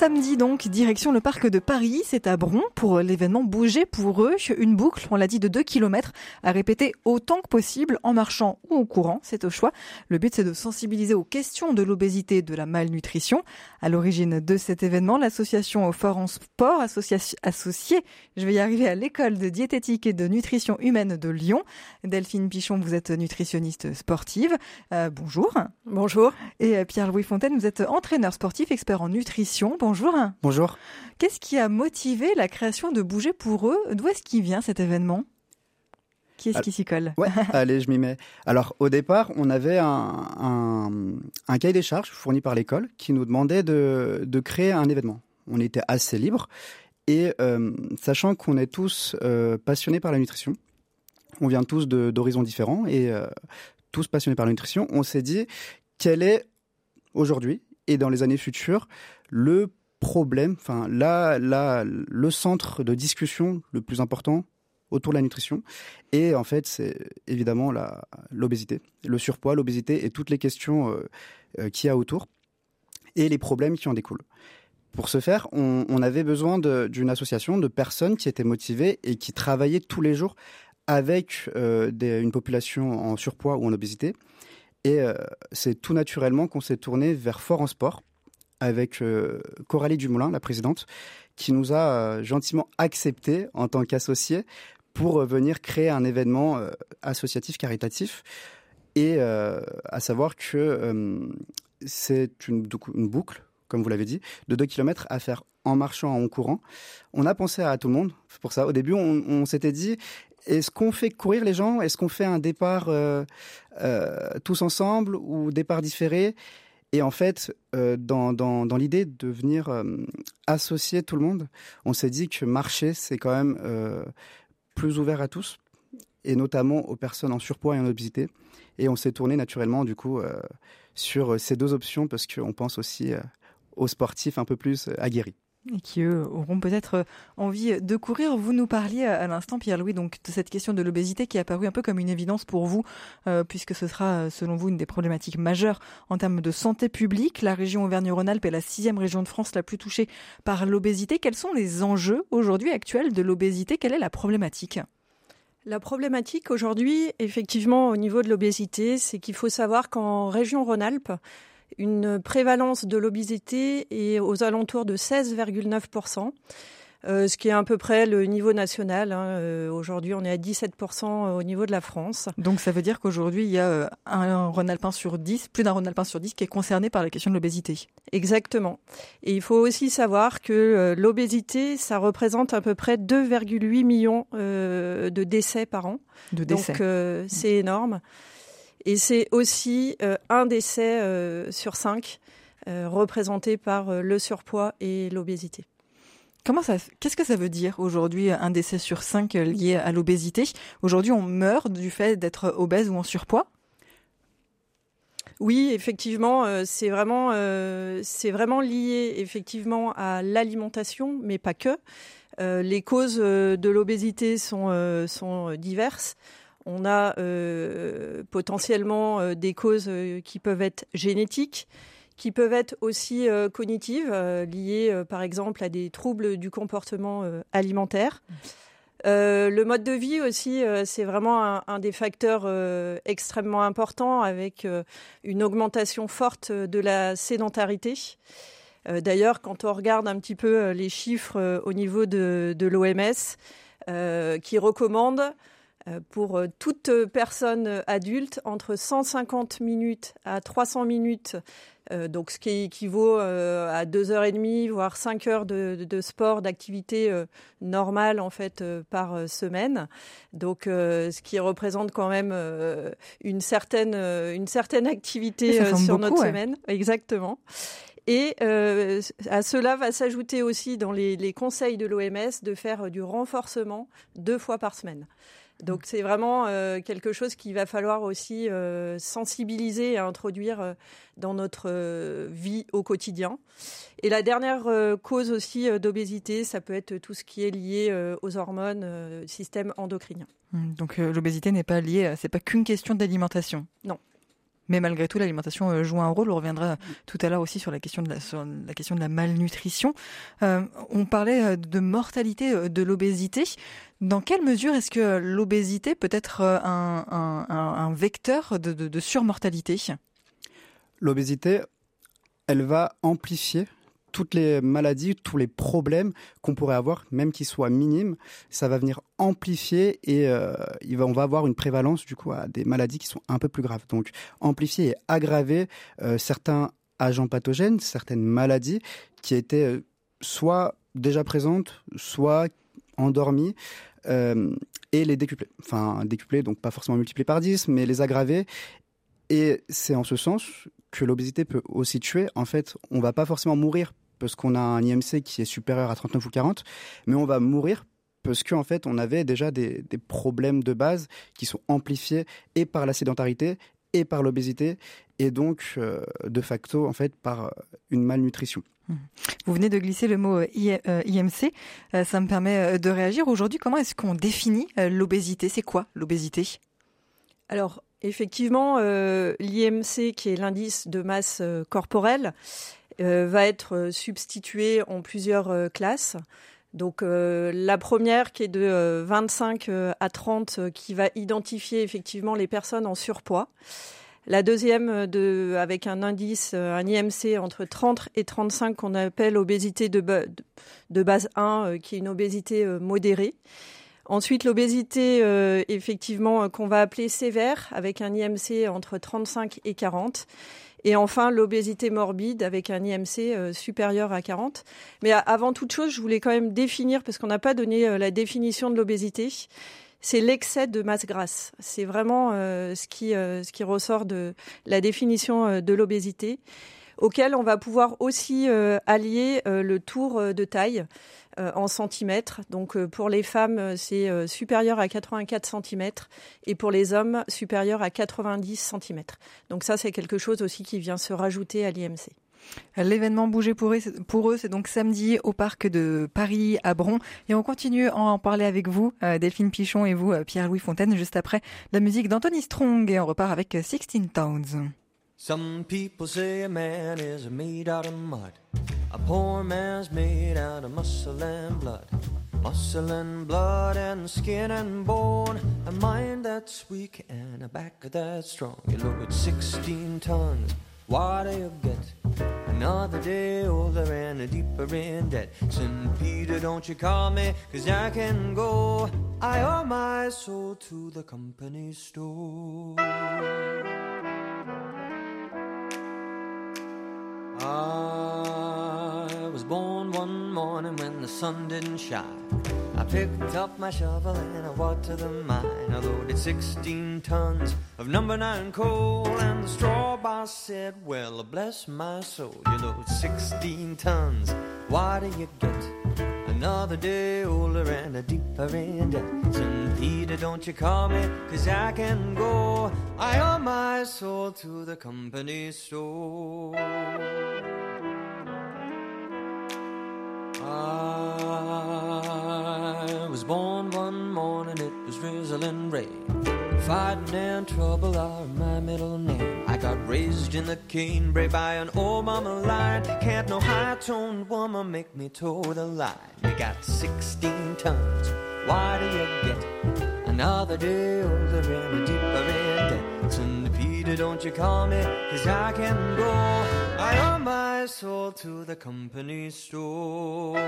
Samedi donc, direction le parc de Paris, c'est à Bron pour l'événement Bouger pour eux, une boucle, on l'a dit, de 2 km à répéter autant que possible en marchant ou en courant, c'est au choix. Le but c'est de sensibiliser aux questions de l'obésité et de la malnutrition. À l'origine de cet événement, l'association Fort en Sport, associée, je vais y arriver, à l'école de diététique et de nutrition humaine de Lyon. Delphine Pichon, vous êtes nutritionniste sportive. Euh, bonjour. Bonjour. Et euh, Pierre-Louis Fontaine, vous êtes entraîneur sportif, expert en nutrition. Bonjour. Bonjour. Qu'est-ce qui a motivé la création de Bouger pour eux? D'où est-ce qu'il vient cet événement? Qui est-ce qui s'y colle? Ouais, allez, je m'y mets. Alors, au départ, on avait un, un, cahier des charges fourni par l'école qui nous demandait de, de, créer un événement. On était assez libre et euh, sachant qu'on est tous euh, passionnés par la nutrition, on vient tous d'horizons différents et euh, tous passionnés par la nutrition, on s'est dit quel est aujourd'hui et dans les années futures le problème, enfin là, là, le centre de discussion le plus important autour de la nutrition. Et en fait, c'est évidemment l'obésité, le surpoids, l'obésité et toutes les questions euh, euh, qu'il y a autour et les problèmes qui en découlent. Pour ce faire, on, avait besoin d'une association de personnes qui étaient motivées et qui travaillaient tous les jours avec euh, une population en surpoids ou en obésité. Et c'est tout naturellement qu'on s'est tourné vers Fort en Sport, avec euh, Coralie Dumoulin, la présidente, qui nous a euh, gentiment accepté en tant qu'associés pour euh, venir créer un événement associatif caritatif. Et à savoir que c'est une, boucle comme vous l'avez dit, de 2 km à faire en marchant, en courant. On a pensé à tout le monde pour ça. Au début, on, s'était dit, est-ce qu'on fait courir les gens? Est-ce qu'on fait un départ tous ensemble ou départ différé? Et en fait, euh, dans, l'idée de venir euh, associer tout le monde, on s'est dit que marcher, c'est quand même euh, plus ouvert à tous, et notamment aux personnes en surpoids et en obésité. Et on s'est tourné naturellement, du coup, sur ces deux options, parce qu'on pense aussi aux sportifs un peu plus aguerris et qui eux auront peut-être euh, envie de courir. Vous nous parliez à l'instant, Pierre-Louis, donc de cette question de l'obésité qui est apparue un peu comme une évidence pour vous, euh, puisque ce sera, selon vous, une des problématiques majeures en termes de santé publique. La région Auvergne-Rhône-Alpes est la sixième région de France la plus touchée par l'obésité. Quels sont les enjeux aujourd'hui actuels de l'obésité? Quelle est la problématique? La problématique aujourd'hui, effectivement, au niveau de l'obésité, c'est qu'il faut savoir qu'en région Rhône-Alpes, une prévalence de l'obésité est aux alentours de 16,9%. Euh, ce qui est à peu près le niveau national. Hein. Euh, aujourd'hui, on est à 17% au niveau de la France. Donc ça veut dire qu'aujourd'hui, il y a euh, un Rhône-Alpin sur 10, plus d'un Rhône-Alpin sur 10 qui est concerné par la question de l'obésité. Exactement. Et il faut aussi savoir que l'obésité, ça représente à peu près 2,8 millions de décès par an. De décès. Donc c'est énorme. Et c'est aussi euh, un décès euh, sur cinq euh, représenté par le surpoids et l'obésité. Comment ça, qu'est-ce que ça veut dire aujourd'hui un décès sur cinq lié à l'obésité? Aujourd'hui, on meurt du fait d'être obèse ou en surpoids? Oui, effectivement, c'est vraiment, c'est vraiment lié effectivement à l'alimentation, mais pas que. les causes de l'obésité sont, sont diverses. On a euh, potentiellement euh, des causes euh, qui peuvent être génétiques, qui peuvent être aussi cognitives, liées par exemple à des troubles du comportement alimentaire. le mode de vie aussi, c'est vraiment un, des facteurs extrêmement importants avec une augmentation forte de la sédentarité. D'ailleurs, quand on regarde un petit peu les chiffres au niveau de, l'OMS, qui recommande pour euh, toute personne adulte entre 150 minutes à 300 minutes, euh, donc ce qui équivaut à deux heures et demie, voire cinq heures de, sport, d'activité normale en fait par semaine. Donc ce qui représente quand même une certaine une certaine activité sur notre semaine, exactement. Et à cela va s'ajouter aussi dans les, les conseils de l'OMS de faire du renforcement deux fois par semaine. Donc c'est vraiment euh, quelque chose qu'il va falloir aussi euh, sensibiliser et introduire euh, dans notre vie au quotidien. Et la dernière cause aussi d'obésité, ça peut être tout ce qui est lié aux hormones, système endocrinien. Mmh, donc l'obésité n'est pas liée, c'est pas qu'une question d'alimentation. Non. Mais malgré tout, l'alimentation euh, joue un rôle. On reviendra tout à l'heure aussi sur la question de la, malnutrition. Euh, on parlait euh, de mortalité de l'obésité. Dans quelle mesure est-ce que l'obésité peut être un, vecteur de, de surmortalité? L'obésité, elle va amplifier toutes les maladies, tous les problèmes qu'on pourrait avoir, même qu'ils soient minimes, ça va venir amplifier et euh, on va avoir une prévalence du coup à des maladies qui sont un peu plus graves. Donc amplifier et aggraver euh, certains agents pathogènes, certaines maladies qui étaient euh, soit déjà présentes, soit endormies. et les décupler. Enfin, décupler, donc pas forcément multiplier par 10, mais les aggraver. Et c'est en ce sens que l'obésité peut aussi tuer. En fait, on va pas forcément mourir parce qu'on a un IMC qui est supérieur à 39 ou 40, mais on va mourir parce qu'en fait, on avait déjà des, problèmes de base qui sont amplifiés et par la sédentarité et par l'obésité et donc euh, de facto en fait par euh, une malnutrition. Mmh. Vous venez de glisser le mot IMC, euh, ça me permet de réagir. Aujourd'hui, comment est-ce qu'on définit l'obésité? C'est quoi l'obésité? Alors, effectivement, l'IMC, qui est l'indice de masse corporelle, euh, va être substitué en plusieurs euh, classes. Donc euh, la première qui est de 25 à 30 qui va identifier effectivement les personnes en surpoids. La deuxième de, avec un indice, un IMC entre 30 et 35 qu'on appelle obésité de, de base 1, qui est une obésité modérée. Ensuite, l'obésité, effectivement, qu'on va appeler sévère, avec un IMC entre 35 et 40. Et enfin, l'obésité morbide avec un IMC euh, supérieur à 40. Mais avant toute chose, je voulais quand même définir, parce qu'on n'a pas donné euh, la définition de l'obésité, c'est l'excès de masse grasse. C'est vraiment euh, ce, qui, ce qui ressort de la définition de l'obésité, auquel on va pouvoir aussi allier le tour de taille. Euh, en centimètres. Donc euh, pour les femmes, euh, c'est supérieur à 84 cm et pour les hommes, supérieur à 90 cm. Donc ça, c'est quelque chose aussi qui vient se rajouter à l'IMC. L'événement Bouger pour eux, c'est donc samedi au parc de Paris à Bron. Et on continue à en parler avec vous, Delphine Pichon et vous, Pierre-Louis Fontaine, juste après la musique d'Anthony Strong. Et on repart avec 16 Towns. Some people say a man is made out of mud. A poor man's made out of muscle and blood. Muscle and blood and skin and bone. A mind that's weak and a back that's strong. You load 16 tons. What do you get? Another day older and a deeper in debt. St. Peter, don't you call me, cause I can go. I owe my soul to the company store. I was born one morning when the sun didn't shine. I picked up my shovel and I walked to the mine. I loaded 16 tons of number nine coal, and the straw boss said, Well, bless my soul, you load 16 tons. What do you get? Another day older and a deeper in debt. St. Peter, don't you call me, cause I can go. I owe my soul to the company store. I was born one morning, it was drizzling rain. Fighting and trouble are my middle name. I got raised in the canebrake by an old mama line. Can't no high-toned woman make me toe the line. You got 16 tons. Why do you get another day older and deeper in debt? St. Peter, don't you call me, cause I can go. I owe my soul to the company store.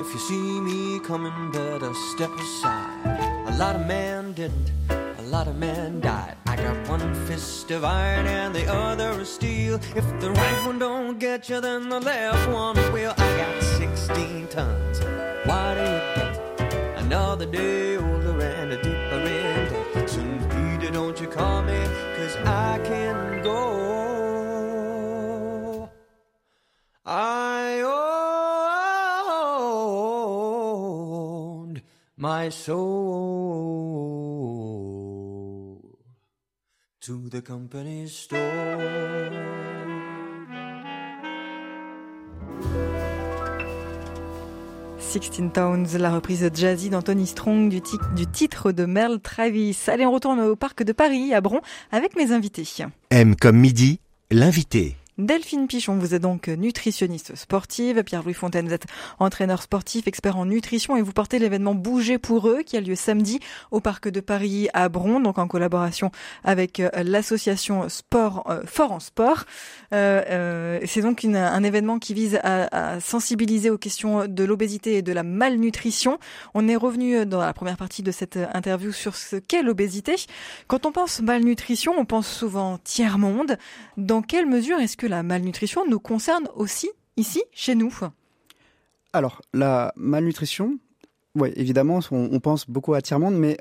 If you see me coming, better step aside. A lot of men didn't, a lot of men died. I got one fist of iron and the other of steel. If the right one don't get you, then the left one will. I got 16 tons. Why do you get another day older and a deeper in? don't you call me, cause I can go. I owned my soul to the company store. 16 Towns, la reprise jazzy d'Anthony Strong du, du, titre de Merle Travis. Allez, on retourne au parc de Paris, à Bron, avec mes invités. M comme midi, l'invité. Delphine Pichon, vous êtes donc nutritionniste sportive. Pierre-Louis Fontaine, vous êtes entraîneur sportif, expert en nutrition et vous portez l'événement Bouger pour eux qui a lieu samedi au Parc de Paris à Bron, donc en collaboration avec euh, l'association Sport euh, Fort en Sport. Euh, c'est donc un événement qui vise à, sensibiliser aux questions de l'obésité et de la malnutrition. On est revenu dans la première partie de cette interview sur ce qu'est l'obésité. Quand on pense malnutrition, on pense souvent tiers-monde. Dans quelle mesure est-ce que la malnutrition nous concerne aussi ici, chez nous Alors, la malnutrition, oui, évidemment, on, pense beaucoup à tiers-monde, mais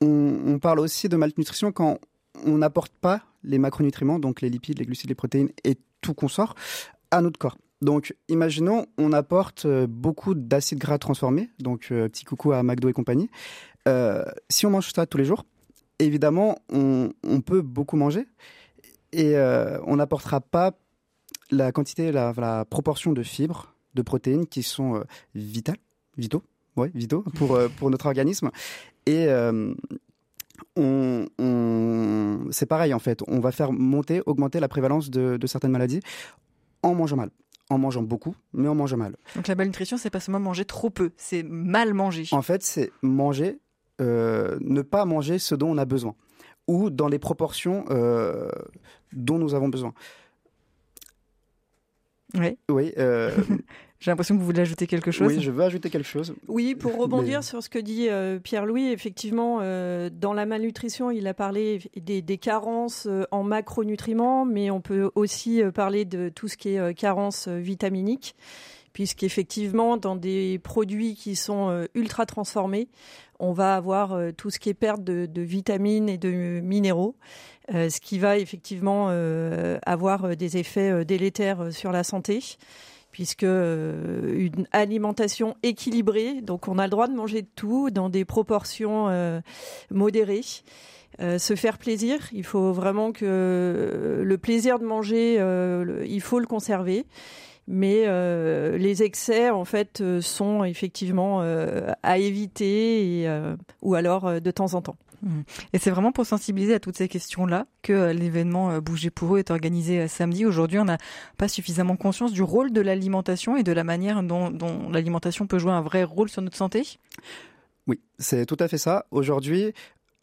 on, parle aussi de malnutrition quand on n'apporte pas les macronutriments, donc les lipides, les glucides, les protéines et tout consort, à notre corps. Donc, imaginons, on apporte euh, beaucoup d'acides gras transformés, donc euh, petit coucou à McDo et compagnie. Euh, si on mange ça tous les jours, évidemment, on peut beaucoup manger, et euh, on n'apportera pas la quantité, la, la, proportion de fibres, de protéines qui sont euh, vitales, vitaux, ouais, vitaux pour, euh, pour notre organisme. Et on, on c'est pareil en fait, on va faire monter, augmenter la prévalence de, de certaines maladies en mangeant mal en mangeant beaucoup, mais en mangeant mal. Donc la malnutrition, c'est pas seulement manger trop peu, c'est mal manger. En fait, c'est manger, euh, ne pas manger ce dont on a besoin ou dans les proportions euh, dont nous avons besoin. Oui. Oui. Euh... J'ai l'impression que vous voulez ajouter quelque chose. Oui, je veux ajouter quelque chose. Oui, pour rebondir Mais... sur ce que dit euh, Pierre-Louis, effectivement, euh, dans la malnutrition, il a parlé des, des carences euh, en macronutriments, mais on peut aussi euh, parler de tout ce qui est carence vitaminique puisqu'effectivement, dans des produits qui sont euh, ultra transformés, on va avoir euh, tout ce qui est perte de, vitamines et de minéraux, euh, ce qui va effectivement avoir des effets délétères sur la santé puisque une alimentation équilibrée, donc on a le droit de manger de tout dans des proportions modérées. Se faire plaisir, il faut vraiment que le plaisir de manger, il faut le conserver mais euh, les excès en fait euh, sont effectivement euh, à éviter et, euh, ou alors de temps en temps. Mmh. Et c'est vraiment pour sensibiliser à toutes ces questions-là que l'événement Bouger pour eux est organisé samedi. Aujourd'hui, on n'a pas suffisamment conscience du rôle de l'alimentation et de la manière dont, dont l'alimentation peut jouer un vrai rôle sur notre santé? Oui, c'est tout à fait ça. Aujourd'hui,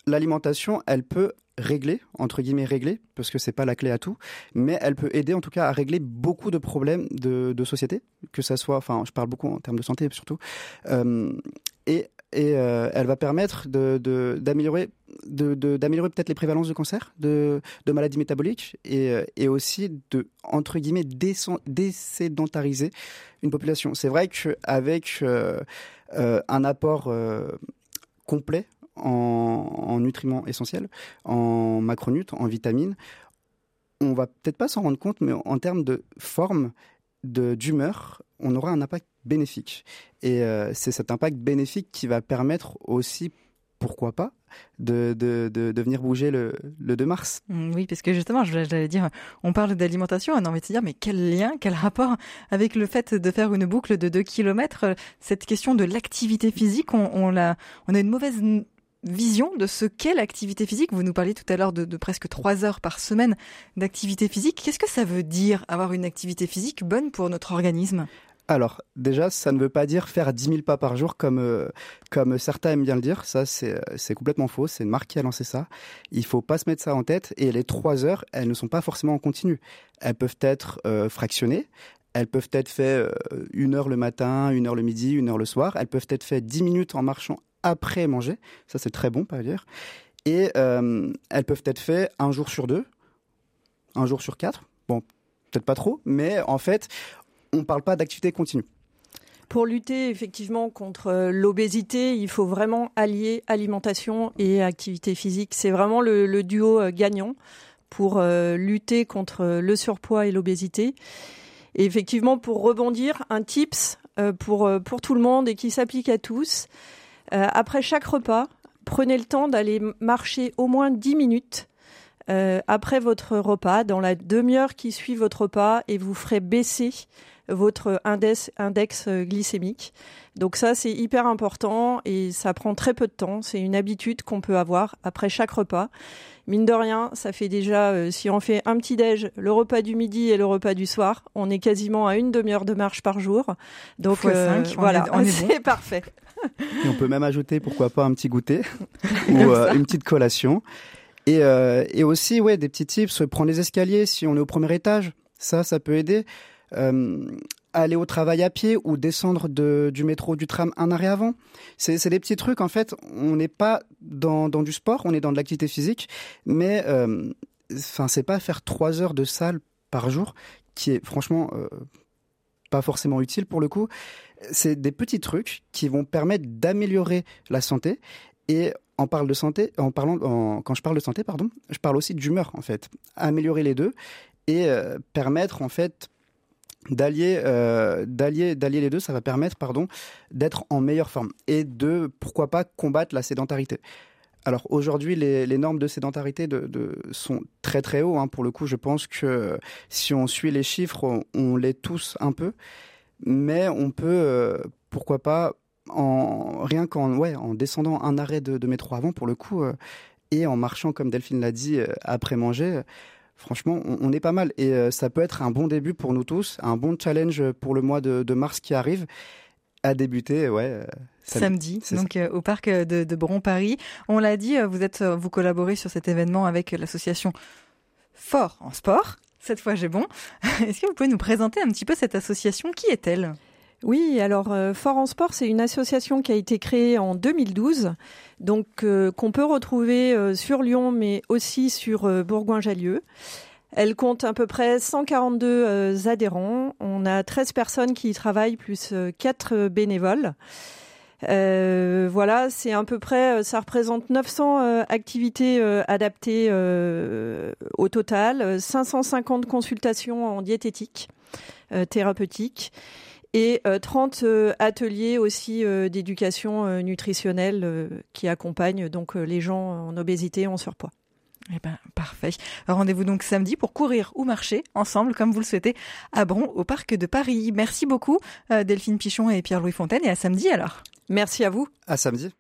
l'alimentation, elle peut régler, entre guillemets régler, parce que c'est pas la clé à tout, mais elle peut aider en tout cas à régler beaucoup de problèmes de, société, que ça soit, enfin je parle beaucoup en termes de santé surtout, euh, et, et euh, elle va permettre d'améliorer de, d'améliorer peut-être les prévalences de cancer, de, maladies métaboliques, et, et aussi de, entre guillemets, désédentariser une population. C'est vrai qu'avec euh, euh, un apport euh, complet en, en, nutriments essentiels, en macronutes, en vitamines. On va peut-être pas s'en rendre compte, mais en termes de forme, d'humeur, on aura un impact bénéfique. Et euh, c'est cet impact bénéfique qui va permettre aussi, pourquoi pas, de, de, de, venir bouger le, le 2 mars. Mmh, oui, parce que justement, j'allais dire, on parle d'alimentation, on a envie de se dire, mais quel lien, quel rapport avec le fait de faire une boucle de 2 km Cette question de l'activité physique, on, on a une mauvaise vision de ce qu'est l'activité physique. Vous nous parliez tout à l'heure de, presque trois heures par semaine d'activité physique. Qu'est-ce que ça veut dire avoir une activité physique bonne pour notre organisme? Alors, déjà, ça ne veut pas dire faire 10 000 pas par jour comme, euh, comme certains aiment bien le dire. Ça, c'est complètement faux. C'est une marque qui a lancé ça. Il faut pas se mettre ça en tête. Et les 3 heures, elles ne sont pas forcément en continu. Elles peuvent être euh, fractionnées. Elles peuvent être faites euh, une heure le matin, une heure le midi, une heure le soir. Elles peuvent être faites 10 minutes en marchant après manger. Ça, c'est très bon, pas dire. Et euh, elles peuvent être faites un jour sur deux, un jour sur quatre. Bon, peut-être pas trop, mais en fait, on ne parle pas d'activité continue. Pour lutter effectivement contre l'obésité, il faut vraiment allier alimentation et activité physique. C'est vraiment le, duo gagnant pour euh, lutter contre le surpoids et l'obésité. Et effectivement, pour rebondir, un tips euh, pour, pour tout le monde et qui s'applique à tous. Après chaque repas, prenez le temps d'aller marcher au moins 10 minutes euh, après votre repas, dans la demi-heure qui suit votre repas, et vous ferez baisser votre index, index glycémique. Donc ça, c'est hyper important et ça prend très peu de temps. C'est une habitude qu'on peut avoir après chaque repas. Mine de rien, ça fait déjà, euh, si on fait un petit déj, le repas du midi et le repas du soir, on est quasiment à une demi-heure de marche par jour. Donc euh, voilà, c'est parfait. Et on peut même ajouter, pourquoi pas, un petit goûter ou euh, une petite collation. Et, et aussi, ouais, des petits tips, prendre les escaliers si on est au premier étage. Ça, ça peut aider. Euh, aller au travail à pied ou descendre de, du métro, du tram un arrêt avant. C'est des petits trucs, en fait. On n'est pas dans, dans, du sport, on est dans de l'activité physique, mais euh, enfin, c'est pas faire trois heures de salle par jour qui est franchement euh, pas forcément utile pour le coup. C'est des petits trucs qui vont permettre d'améliorer la santé et on parle de santé, en parlant, quand je parle de santé, pardon, je parle aussi d'humeur en fait. Améliorer les deux et permettre en fait d'allier euh, d'allier d'allier les deux ça va permettre pardon d'être en meilleure forme et de pourquoi pas combattre la sédentarité alors aujourd'hui les, normes de sédentarité de, de, sont très très hauts hein. pour le coup je pense que si on suit les chiffres on, on les tous un peu mais on peut euh, pourquoi pas en rien qu'en ouais en descendant un arrêt de, métro avant pour le coup euh, et en marchant comme Delphine l'a dit euh, après manger franchement, on, est pas mal. Et ça peut être un bon début pour nous tous, un bon challenge pour le mois de, mars qui arrive à débuter, ouais. Euh, samedi, donc euh, au parc de, de Bron-Paris. On l'a dit, vous êtes, vous collaborez sur cet événement avec l'association Fort en sport. Cette fois, j'ai bon. Est-ce que vous pouvez nous présenter un petit peu cette association? Qui est-elle? Oui, alors euh, Fort en Sport, c'est une association qui a été créée en 2012, donc euh, qu'on peut retrouver euh, sur Lyon, mais aussi sur Bourgoin-Jallieu. Elle compte à peu près 142 adhérents. On a 13 personnes qui y travaillent, plus 4 bénévoles. voilà, c'est à peu près, ça représente 900 activités adaptées au total, 550 consultations en diététique thérapeutique et 30 euh, euh, ateliers aussi euh, d'éducation nutritionnelle qui accompagnent donc les gens en obésité, en surpoids. Eh ben, parfait. Rendez-vous donc samedi pour courir ou marcher ensemble, comme vous le souhaitez, à Bron, au Parc de Paris. Merci beaucoup, Delphine Pichon et Pierre-Louis Fontaine, et à samedi alors. Merci à vous. À samedi.